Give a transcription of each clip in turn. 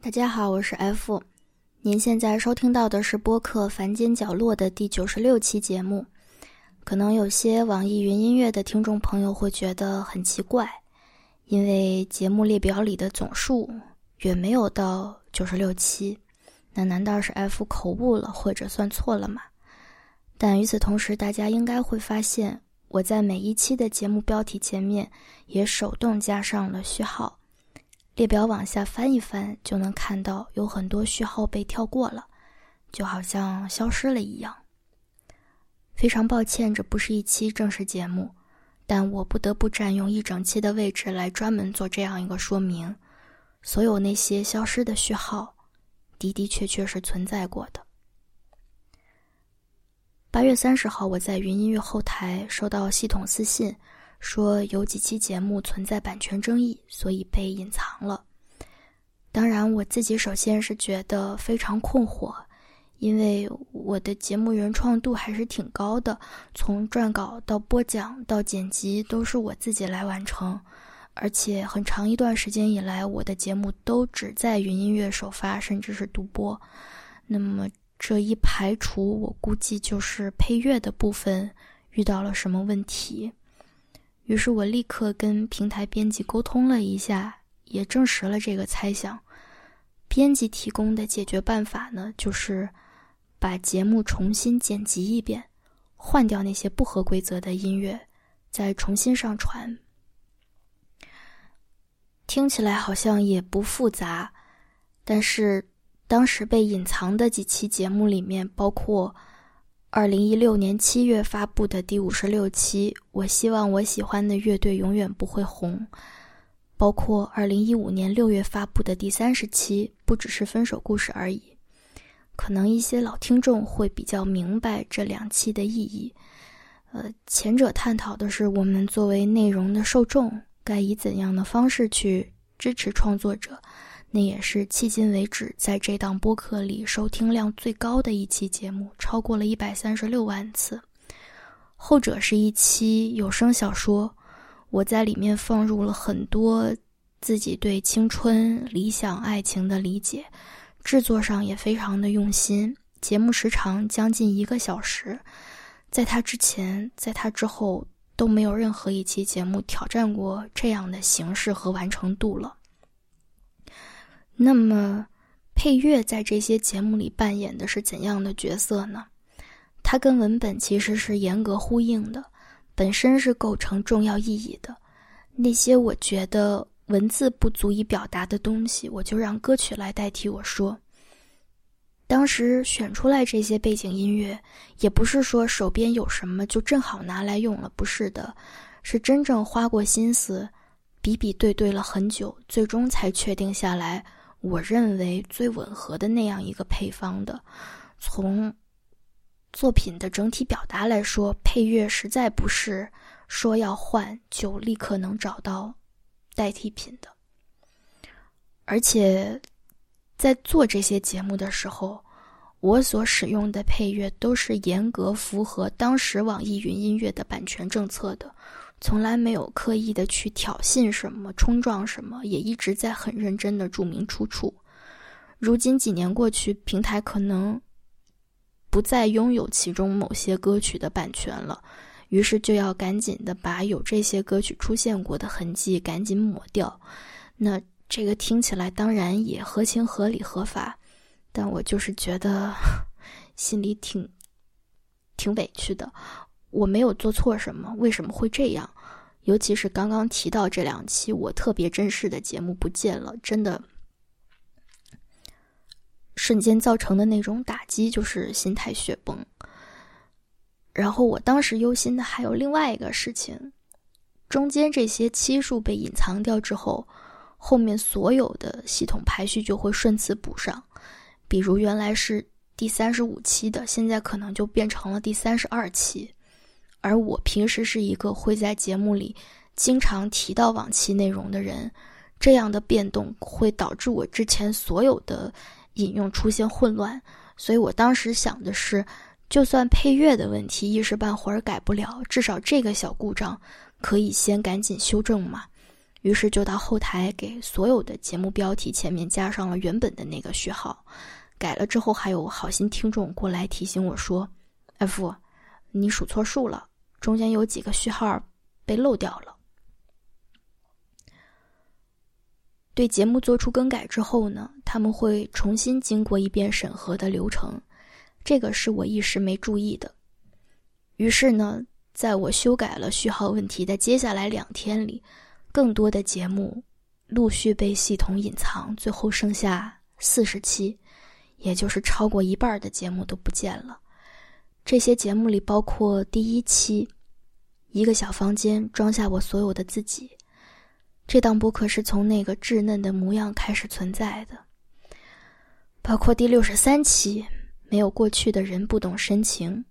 大家好，我是 F。您现在收听到的是播客《凡间角落》的第九十六期节目。可能有些网易云音乐的听众朋友会觉得很奇怪，因为节目列表里的总数远没有到九十六期。那难道是 F 口误了，或者算错了吗？但与此同时，大家应该会发现，我在每一期的节目标题前面也手动加上了序号。列表往下翻一翻，就能看到有很多序号被跳过了，就好像消失了一样。非常抱歉，这不是一期正式节目，但我不得不占用一整期的位置来专门做这样一个说明。所有那些消失的序号，的的确确是存在过的。八月三十号，我在云音乐后台收到系统私信。说有几期节目存在版权争议，所以被隐藏了。当然，我自己首先是觉得非常困惑，因为我的节目原创度还是挺高的，从撰稿到播讲到剪辑都是我自己来完成，而且很长一段时间以来，我的节目都只在云音乐首发，甚至是独播。那么这一排除，我估计就是配乐的部分遇到了什么问题。于是我立刻跟平台编辑沟通了一下，也证实了这个猜想。编辑提供的解决办法呢，就是把节目重新剪辑一遍，换掉那些不合规则的音乐，再重新上传。听起来好像也不复杂，但是当时被隐藏的几期节目里面，包括。二零一六年七月发布的第五十六期，我希望我喜欢的乐队永远不会红。包括二零一五年六月发布的第三十期，不只是分手故事而已。可能一些老听众会比较明白这两期的意义。呃，前者探讨的是我们作为内容的受众，该以怎样的方式去支持创作者。那也是迄今为止在这档播客里收听量最高的一期节目，超过了一百三十六万次。后者是一期有声小说，我在里面放入了很多自己对青春、理想、爱情的理解，制作上也非常的用心。节目时长将近一个小时，在它之前，在它之后都没有任何一期节目挑战过这样的形式和完成度了。那么，配乐在这些节目里扮演的是怎样的角色呢？它跟文本其实是严格呼应的，本身是构成重要意义的。那些我觉得文字不足以表达的东西，我就让歌曲来代替我说。当时选出来这些背景音乐，也不是说手边有什么就正好拿来用了，不是的，是真正花过心思，比比对对了很久，最终才确定下来。我认为最吻合的那样一个配方的，从作品的整体表达来说，配乐实在不是说要换就立刻能找到代替品的。而且在做这些节目的时候，我所使用的配乐都是严格符合当时网易云音乐的版权政策的。从来没有刻意的去挑衅什么、冲撞什么，也一直在很认真的注明出处。如今几年过去，平台可能不再拥有其中某些歌曲的版权了，于是就要赶紧的把有这些歌曲出现过的痕迹赶紧抹掉。那这个听起来当然也合情合理合法，但我就是觉得心里挺挺委屈的。我没有做错什么，为什么会这样？尤其是刚刚提到这两期我特别珍视的节目不见了，真的瞬间造成的那种打击，就是心态雪崩。然后我当时忧心的还有另外一个事情：中间这些期数被隐藏掉之后，后面所有的系统排序就会顺次补上。比如原来是第三十五期的，现在可能就变成了第三十二期。而我平时是一个会在节目里经常提到往期内容的人，这样的变动会导致我之前所有的引用出现混乱，所以我当时想的是，就算配乐的问题一时半会儿改不了，至少这个小故障可以先赶紧修正嘛。于是就到后台给所有的节目标题前面加上了原本的那个序号。改了之后，还有好心听众过来提醒我说：“F，你数错数了，中间有几个序号被漏掉了。”对节目做出更改之后呢，他们会重新经过一遍审核的流程，这个是我一时没注意的。于是呢，在我修改了序号问题的接下来两天里，更多的节目陆续被系统隐藏，最后剩下四十期。也就是超过一半的节目都不见了。这些节目里包括第一期《一个小房间装下我所有的自己》，这档播客是从那个稚嫩的模样开始存在的。包括第六十三期《没有过去的人不懂深情》，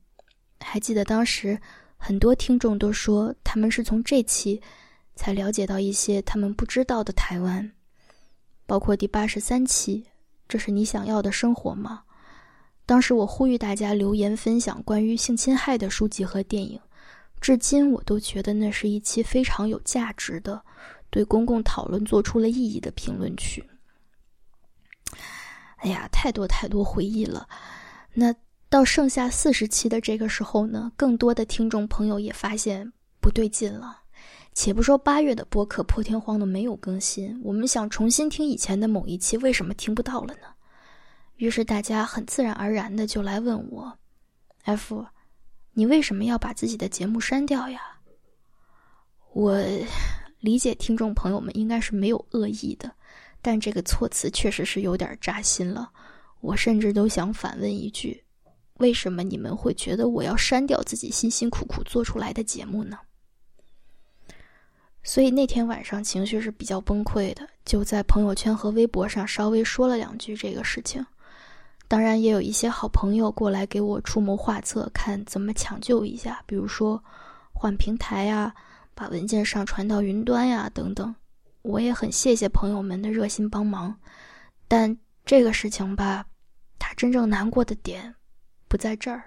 还记得当时很多听众都说他们是从这期才了解到一些他们不知道的台湾。包括第八十三期。这是你想要的生活吗？当时我呼吁大家留言分享关于性侵害的书籍和电影，至今我都觉得那是一期非常有价值的，对公共讨论做出了意义的评论区。哎呀，太多太多回忆了。那到剩下四十期的这个时候呢，更多的听众朋友也发现不对劲了。且不说八月的播客破天荒的没有更新，我们想重新听以前的某一期，为什么听不到了呢？于是大家很自然而然的就来问我：“F，你为什么要把自己的节目删掉呀？”我理解听众朋友们应该是没有恶意的，但这个措辞确实是有点扎心了。我甚至都想反问一句：为什么你们会觉得我要删掉自己辛辛苦苦做出来的节目呢？所以那天晚上情绪是比较崩溃的，就在朋友圈和微博上稍微说了两句这个事情。当然也有一些好朋友过来给我出谋划策，看怎么抢救一下，比如说换平台呀，把文件上传到云端呀等等。我也很谢谢朋友们的热心帮忙，但这个事情吧，它真正难过的点不在这儿。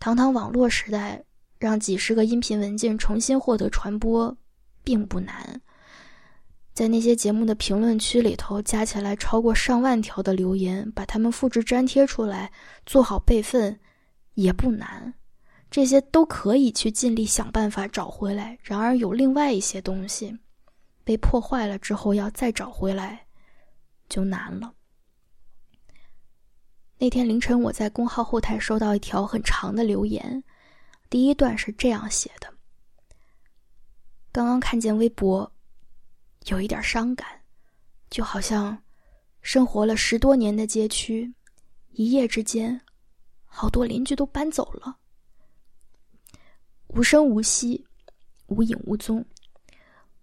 堂堂网络时代，让几十个音频文件重新获得传播。并不难，在那些节目的评论区里头，加起来超过上万条的留言，把它们复制粘贴出来，做好备份，也不难。这些都可以去尽力想办法找回来。然而，有另外一些东西被破坏了之后，要再找回来就难了。那天凌晨，我在公号后台收到一条很长的留言，第一段是这样写的。刚刚看见微博，有一点伤感，就好像生活了十多年的街区，一夜之间，好多邻居都搬走了，无声无息，无影无踪。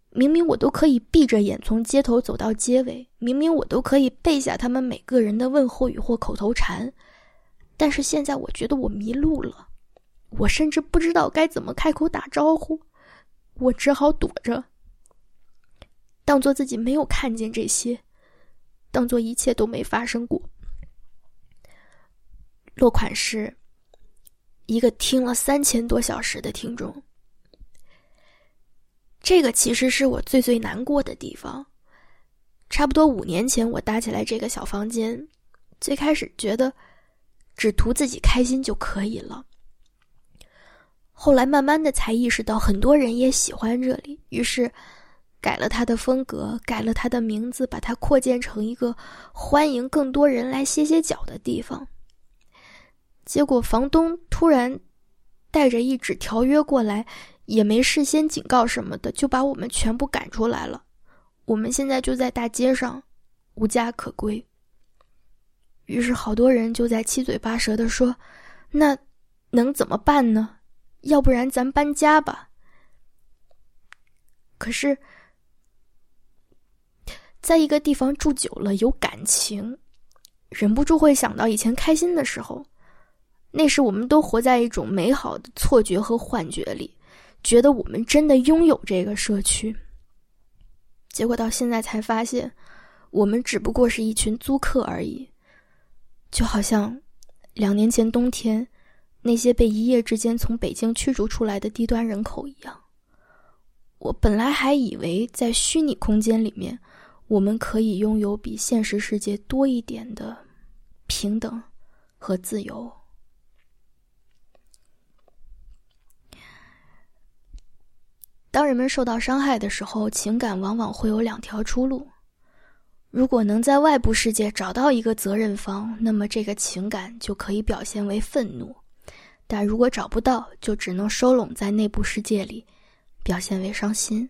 明明我都可以闭着眼从街头走到街尾，明明我都可以背下他们每个人的问候语或口头禅，但是现在我觉得我迷路了，我甚至不知道该怎么开口打招呼。我只好躲着，当做自己没有看见这些，当做一切都没发生过。落款是一个听了三千多小时的听众。这个其实是我最最难过的地方。差不多五年前，我搭起来这个小房间，最开始觉得只图自己开心就可以了。后来慢慢的才意识到，很多人也喜欢这里，于是改了他的风格，改了他的名字，把它扩建成一个欢迎更多人来歇歇脚的地方。结果房东突然带着一纸条约过来，也没事先警告什么的，就把我们全部赶出来了。我们现在就在大街上，无家可归。于是好多人就在七嘴八舌的说：“那能怎么办呢？”要不然咱搬家吧。可是，在一个地方住久了，有感情，忍不住会想到以前开心的时候。那时我们都活在一种美好的错觉和幻觉里，觉得我们真的拥有这个社区。结果到现在才发现，我们只不过是一群租客而已。就好像两年前冬天。那些被一夜之间从北京驱逐出来的低端人口一样，我本来还以为在虚拟空间里面，我们可以拥有比现实世界多一点的平等和自由。当人们受到伤害的时候，情感往往会有两条出路。如果能在外部世界找到一个责任方，那么这个情感就可以表现为愤怒；但如果找不到，就只能收拢在内部世界里，表现为伤心。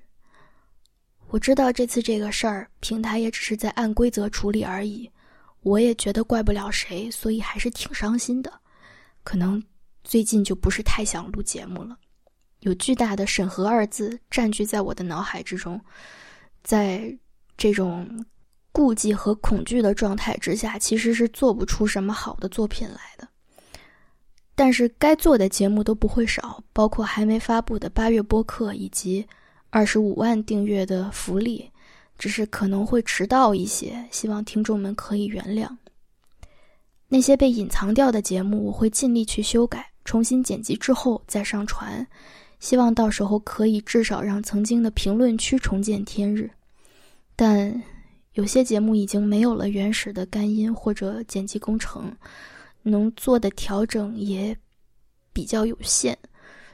我知道这次这个事儿，平台也只是在按规则处理而已，我也觉得怪不了谁，所以还是挺伤心的。可能最近就不是太想录节目了。有巨大的“审核”二字占据在我的脑海之中，在这种顾忌和恐惧的状态之下，其实是做不出什么好的作品来的。但是该做的节目都不会少，包括还没发布的八月播客以及二十五万订阅的福利，只是可能会迟到一些，希望听众们可以原谅。那些被隐藏掉的节目，我会尽力去修改，重新剪辑之后再上传。希望到时候可以至少让曾经的评论区重见天日，但有些节目已经没有了原始的干音或者剪辑工程，能做的调整也比较有限，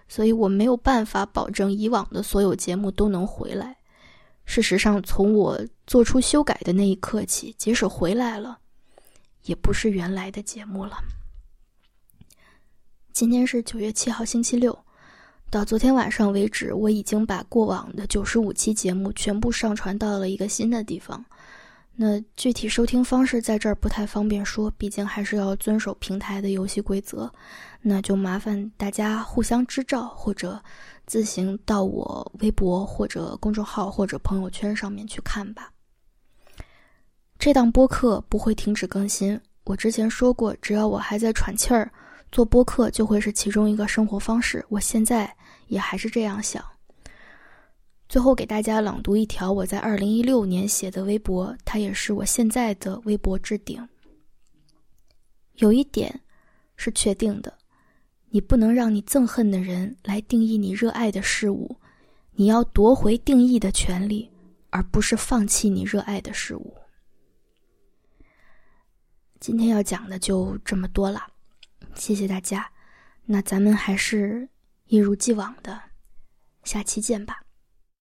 所以我没有办法保证以往的所有节目都能回来。事实上，从我做出修改的那一刻起，即使回来了，也不是原来的节目了。今天是九月七号，星期六。到昨天晚上为止，我已经把过往的九十五期节目全部上传到了一个新的地方。那具体收听方式在这儿不太方便说，毕竟还是要遵守平台的游戏规则。那就麻烦大家互相支照，或者自行到我微博或者公众号或者朋友圈上面去看吧。这档播客不会停止更新。我之前说过，只要我还在喘气儿。做播客就会是其中一个生活方式，我现在也还是这样想。最后给大家朗读一条我在二零一六年写的微博，它也是我现在的微博置顶。有一点是确定的，你不能让你憎恨的人来定义你热爱的事物，你要夺回定义的权利，而不是放弃你热爱的事物。今天要讲的就这么多了。谢谢大家，那咱们还是一如既往的，下期见吧。